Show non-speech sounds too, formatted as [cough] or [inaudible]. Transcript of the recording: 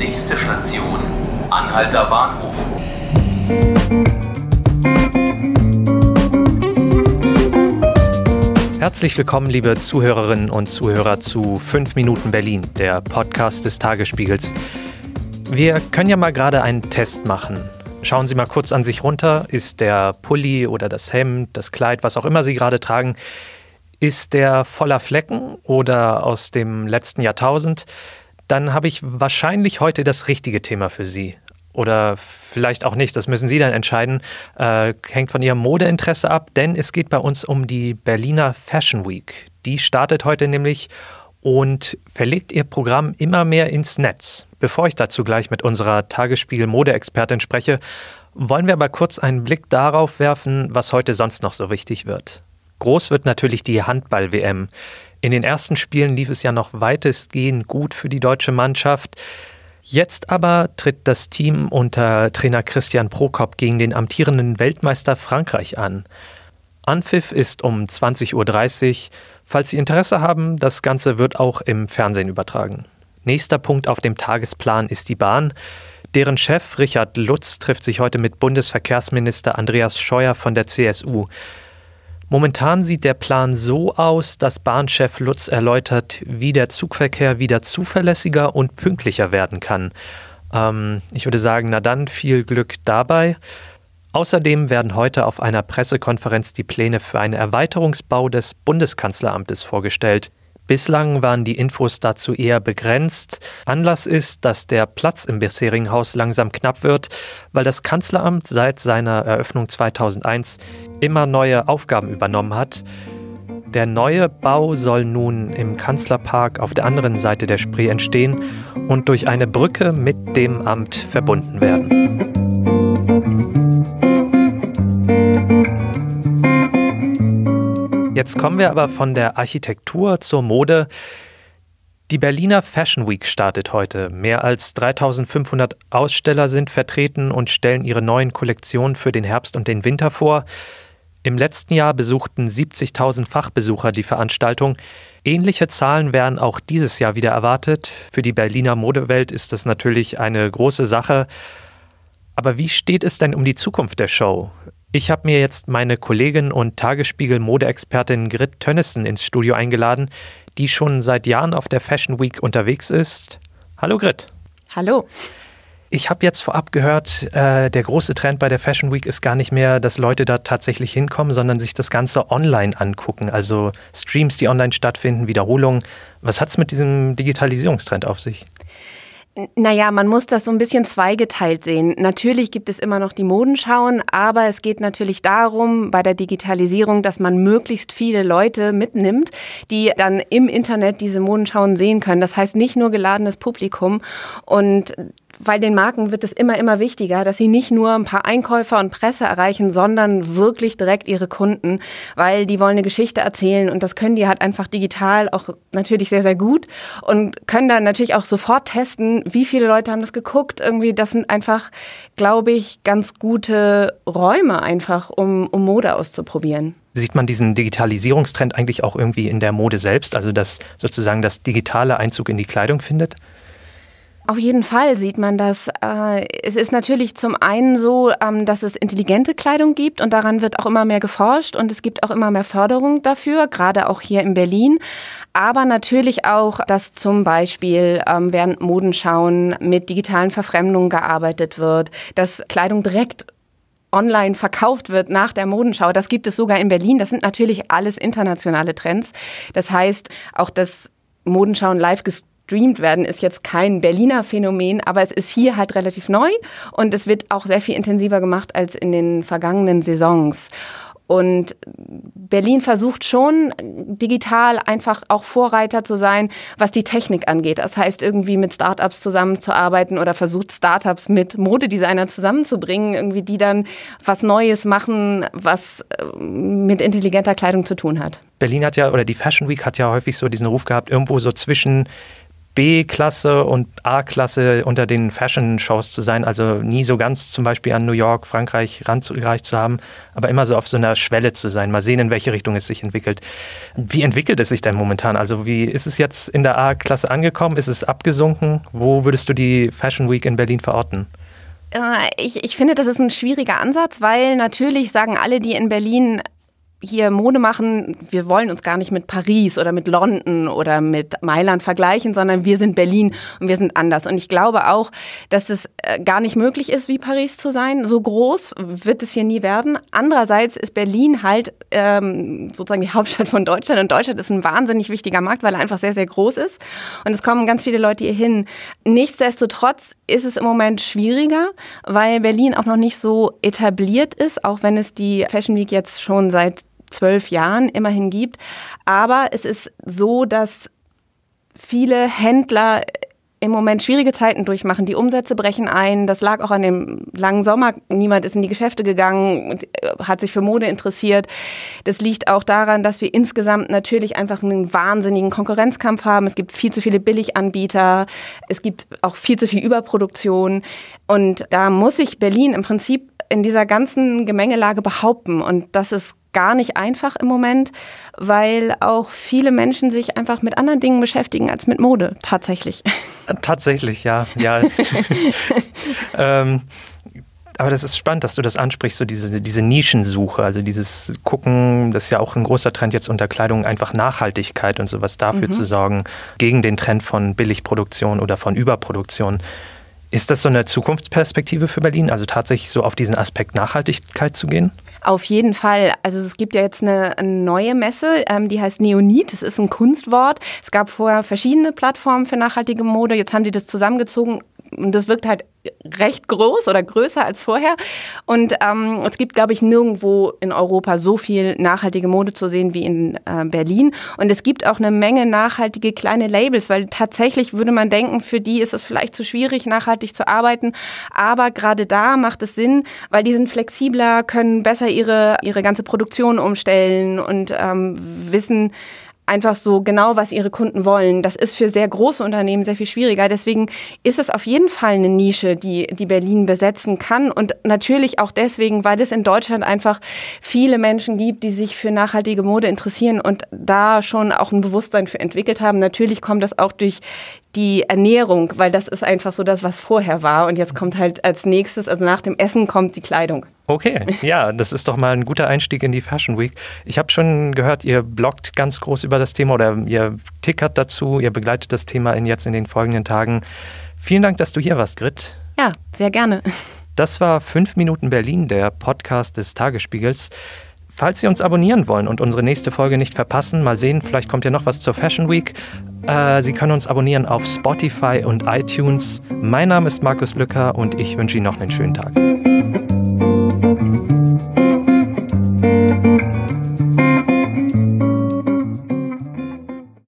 Nächste Station, Anhalter Bahnhof. Herzlich willkommen, liebe Zuhörerinnen und Zuhörer zu 5 Minuten Berlin, der Podcast des Tagesspiegels. Wir können ja mal gerade einen Test machen. Schauen Sie mal kurz an sich runter. Ist der Pulli oder das Hemd, das Kleid, was auch immer Sie gerade tragen, ist der voller Flecken oder aus dem letzten Jahrtausend? Dann habe ich wahrscheinlich heute das richtige Thema für Sie. Oder vielleicht auch nicht, das müssen Sie dann entscheiden. Äh, hängt von Ihrem Modeinteresse ab, denn es geht bei uns um die Berliner Fashion Week. Die startet heute nämlich und verlegt ihr Programm immer mehr ins Netz. Bevor ich dazu gleich mit unserer Tagesspiegel-Mode-Expertin spreche, wollen wir aber kurz einen Blick darauf werfen, was heute sonst noch so wichtig wird. Groß wird natürlich die Handball-WM. In den ersten Spielen lief es ja noch weitestgehend gut für die deutsche Mannschaft. Jetzt aber tritt das Team unter Trainer Christian Prokop gegen den amtierenden Weltmeister Frankreich an. Anpfiff ist um 20.30 Uhr. Falls Sie Interesse haben, das Ganze wird auch im Fernsehen übertragen. Nächster Punkt auf dem Tagesplan ist die Bahn. Deren Chef Richard Lutz trifft sich heute mit Bundesverkehrsminister Andreas Scheuer von der CSU. Momentan sieht der Plan so aus, dass Bahnchef Lutz erläutert, wie der Zugverkehr wieder zuverlässiger und pünktlicher werden kann. Ähm, ich würde sagen, na dann viel Glück dabei. Außerdem werden heute auf einer Pressekonferenz die Pläne für einen Erweiterungsbau des Bundeskanzleramtes vorgestellt. Bislang waren die Infos dazu eher begrenzt. Anlass ist, dass der Platz im bisherigen Haus langsam knapp wird, weil das Kanzleramt seit seiner Eröffnung 2001 immer neue Aufgaben übernommen hat. Der neue Bau soll nun im Kanzlerpark auf der anderen Seite der Spree entstehen und durch eine Brücke mit dem Amt verbunden werden. Jetzt kommen wir aber von der Architektur zur Mode. Die Berliner Fashion Week startet heute. Mehr als 3500 Aussteller sind vertreten und stellen ihre neuen Kollektionen für den Herbst und den Winter vor. Im letzten Jahr besuchten 70.000 Fachbesucher die Veranstaltung. Ähnliche Zahlen werden auch dieses Jahr wieder erwartet. Für die Berliner Modewelt ist das natürlich eine große Sache. Aber wie steht es denn um die Zukunft der Show? Ich habe mir jetzt meine Kollegin und Tagesspiegel-Modeexpertin Grit Tönnissen ins Studio eingeladen, die schon seit Jahren auf der Fashion Week unterwegs ist. Hallo Grit. Hallo. Ich habe jetzt vorab gehört, äh, der große Trend bei der Fashion Week ist gar nicht mehr, dass Leute da tatsächlich hinkommen, sondern sich das Ganze online angucken. Also Streams, die online stattfinden, Wiederholungen. Was hat es mit diesem Digitalisierungstrend auf sich? Naja, man muss das so ein bisschen zweigeteilt sehen. Natürlich gibt es immer noch die Modenschauen, aber es geht natürlich darum, bei der Digitalisierung, dass man möglichst viele Leute mitnimmt, die dann im Internet diese Modenschauen sehen können. Das heißt nicht nur geladenes Publikum. Und weil den Marken wird es immer, immer wichtiger, dass sie nicht nur ein paar Einkäufer und Presse erreichen, sondern wirklich direkt ihre Kunden, weil die wollen eine Geschichte erzählen und das können die halt einfach digital auch natürlich sehr, sehr gut und können dann natürlich auch sofort testen, wie viele Leute haben das geguckt. Irgendwie, das sind einfach, glaube ich, ganz gute Räume einfach, um, um Mode auszuprobieren. Sieht man diesen Digitalisierungstrend eigentlich auch irgendwie in der Mode selbst, also dass sozusagen das digitale Einzug in die Kleidung findet? Auf jeden Fall sieht man das. Äh, es ist natürlich zum einen so, ähm, dass es intelligente Kleidung gibt und daran wird auch immer mehr geforscht und es gibt auch immer mehr Förderung dafür, gerade auch hier in Berlin. Aber natürlich auch, dass zum Beispiel ähm, während Modenschauen mit digitalen Verfremdungen gearbeitet wird, dass Kleidung direkt online verkauft wird nach der Modenschau. Das gibt es sogar in Berlin. Das sind natürlich alles internationale Trends. Das heißt, auch das Modenschauen live gestreamt werden, ist jetzt kein Berliner Phänomen, aber es ist hier halt relativ neu und es wird auch sehr viel intensiver gemacht als in den vergangenen Saisons. Und Berlin versucht schon digital einfach auch Vorreiter zu sein, was die Technik angeht. Das heißt, irgendwie mit Startups zusammenzuarbeiten oder versucht Startups mit Modedesignern zusammenzubringen, irgendwie die dann was Neues machen, was äh, mit intelligenter Kleidung zu tun hat. Berlin hat ja, oder die Fashion Week hat ja häufig so diesen Ruf gehabt, irgendwo so zwischen B-Klasse und A-Klasse unter den Fashion-Shows zu sein, also nie so ganz zum Beispiel an New York, Frankreich rangereicht zu haben, aber immer so auf so einer Schwelle zu sein. Mal sehen, in welche Richtung es sich entwickelt. Wie entwickelt es sich denn momentan? Also wie ist es jetzt in der A-Klasse angekommen? Ist es abgesunken? Wo würdest du die Fashion Week in Berlin verorten? Äh, ich, ich finde, das ist ein schwieriger Ansatz, weil natürlich sagen alle, die in Berlin hier Mode machen, wir wollen uns gar nicht mit Paris oder mit London oder mit Mailand vergleichen, sondern wir sind Berlin und wir sind anders. Und ich glaube auch, dass es äh, gar nicht möglich ist, wie Paris zu sein. So groß wird es hier nie werden. Andererseits ist Berlin halt ähm, sozusagen die [laughs] Hauptstadt von Deutschland und Deutschland ist ein wahnsinnig wichtiger Markt, weil er einfach sehr, sehr groß ist. Und es kommen ganz viele Leute hier hin. Nichtsdestotrotz ist es im Moment schwieriger, weil Berlin auch noch nicht so etabliert ist, auch wenn es die Fashion Week jetzt schon seit zwölf Jahren immerhin gibt. Aber es ist so, dass viele Händler im Moment schwierige Zeiten durchmachen. Die Umsätze brechen ein. Das lag auch an dem langen Sommer. Niemand ist in die Geschäfte gegangen, äh, hat sich für Mode interessiert. Das liegt auch daran, dass wir insgesamt natürlich einfach einen wahnsinnigen Konkurrenzkampf haben. Es gibt viel zu viele Billiganbieter. Es gibt auch viel zu viel Überproduktion. Und da muss sich Berlin im Prinzip in dieser ganzen Gemengelage behaupten. Und das ist gar nicht einfach im Moment, weil auch viele Menschen sich einfach mit anderen Dingen beschäftigen als mit Mode, tatsächlich. Tatsächlich, ja. ja. [laughs] ähm, aber das ist spannend, dass du das ansprichst, so diese, diese Nischensuche, also dieses Gucken, das ist ja auch ein großer Trend jetzt unter Kleidung, einfach Nachhaltigkeit und sowas dafür mhm. zu sorgen, gegen den Trend von Billigproduktion oder von Überproduktion. Ist das so eine Zukunftsperspektive für Berlin, also tatsächlich so auf diesen Aspekt Nachhaltigkeit zu gehen? Auf jeden Fall. Also es gibt ja jetzt eine, neue Messe, ähm, die heißt Neonit. Das ist ein Kunstwort. Es gab vorher verschiedene Plattformen für nachhaltige Mode. Jetzt haben die das zusammengezogen und das wirkt halt recht groß oder größer als vorher. Und ähm, es gibt, glaube ich, nirgendwo in Europa so viel nachhaltige Mode zu sehen wie in äh, Berlin. Und es gibt auch eine Menge nachhaltige kleine Labels, weil tatsächlich würde man denken, für die ist es vielleicht zu schwierig, nachhaltig zu arbeiten. Aber gerade da macht es Sinn, weil die sind flexibler, können besser ihre, ihre ganze Produktion umstellen und ähm, wissen, einfach so genau, was ihre Kunden wollen. Das ist für sehr große Unternehmen sehr viel schwieriger. Deswegen ist es auf jeden Fall eine Nische, die, die Berlin besetzen kann. Und natürlich auch deswegen, weil es in Deutschland einfach viele Menschen gibt, die sich für nachhaltige Mode interessieren und da schon auch ein Bewusstsein für entwickelt haben. Natürlich kommt das auch durch die Ernährung, weil das ist einfach so das, was vorher war. Und jetzt kommt halt als nächstes, also nach dem Essen kommt die Kleidung. Okay, ja, das ist doch mal ein guter Einstieg in die Fashion Week. Ich habe schon gehört, ihr bloggt ganz groß über das Thema oder ihr tickert dazu, ihr begleitet das Thema in jetzt in den folgenden Tagen. Vielen Dank, dass du hier warst, Grit. Ja, sehr gerne. Das war 5 Minuten Berlin, der Podcast des Tagesspiegels. Falls Sie uns abonnieren wollen und unsere nächste Folge nicht verpassen, mal sehen, vielleicht kommt ja noch was zur Fashion Week. Äh, Sie können uns abonnieren auf Spotify und iTunes. Mein Name ist Markus Lücker und ich wünsche Ihnen noch einen schönen Tag.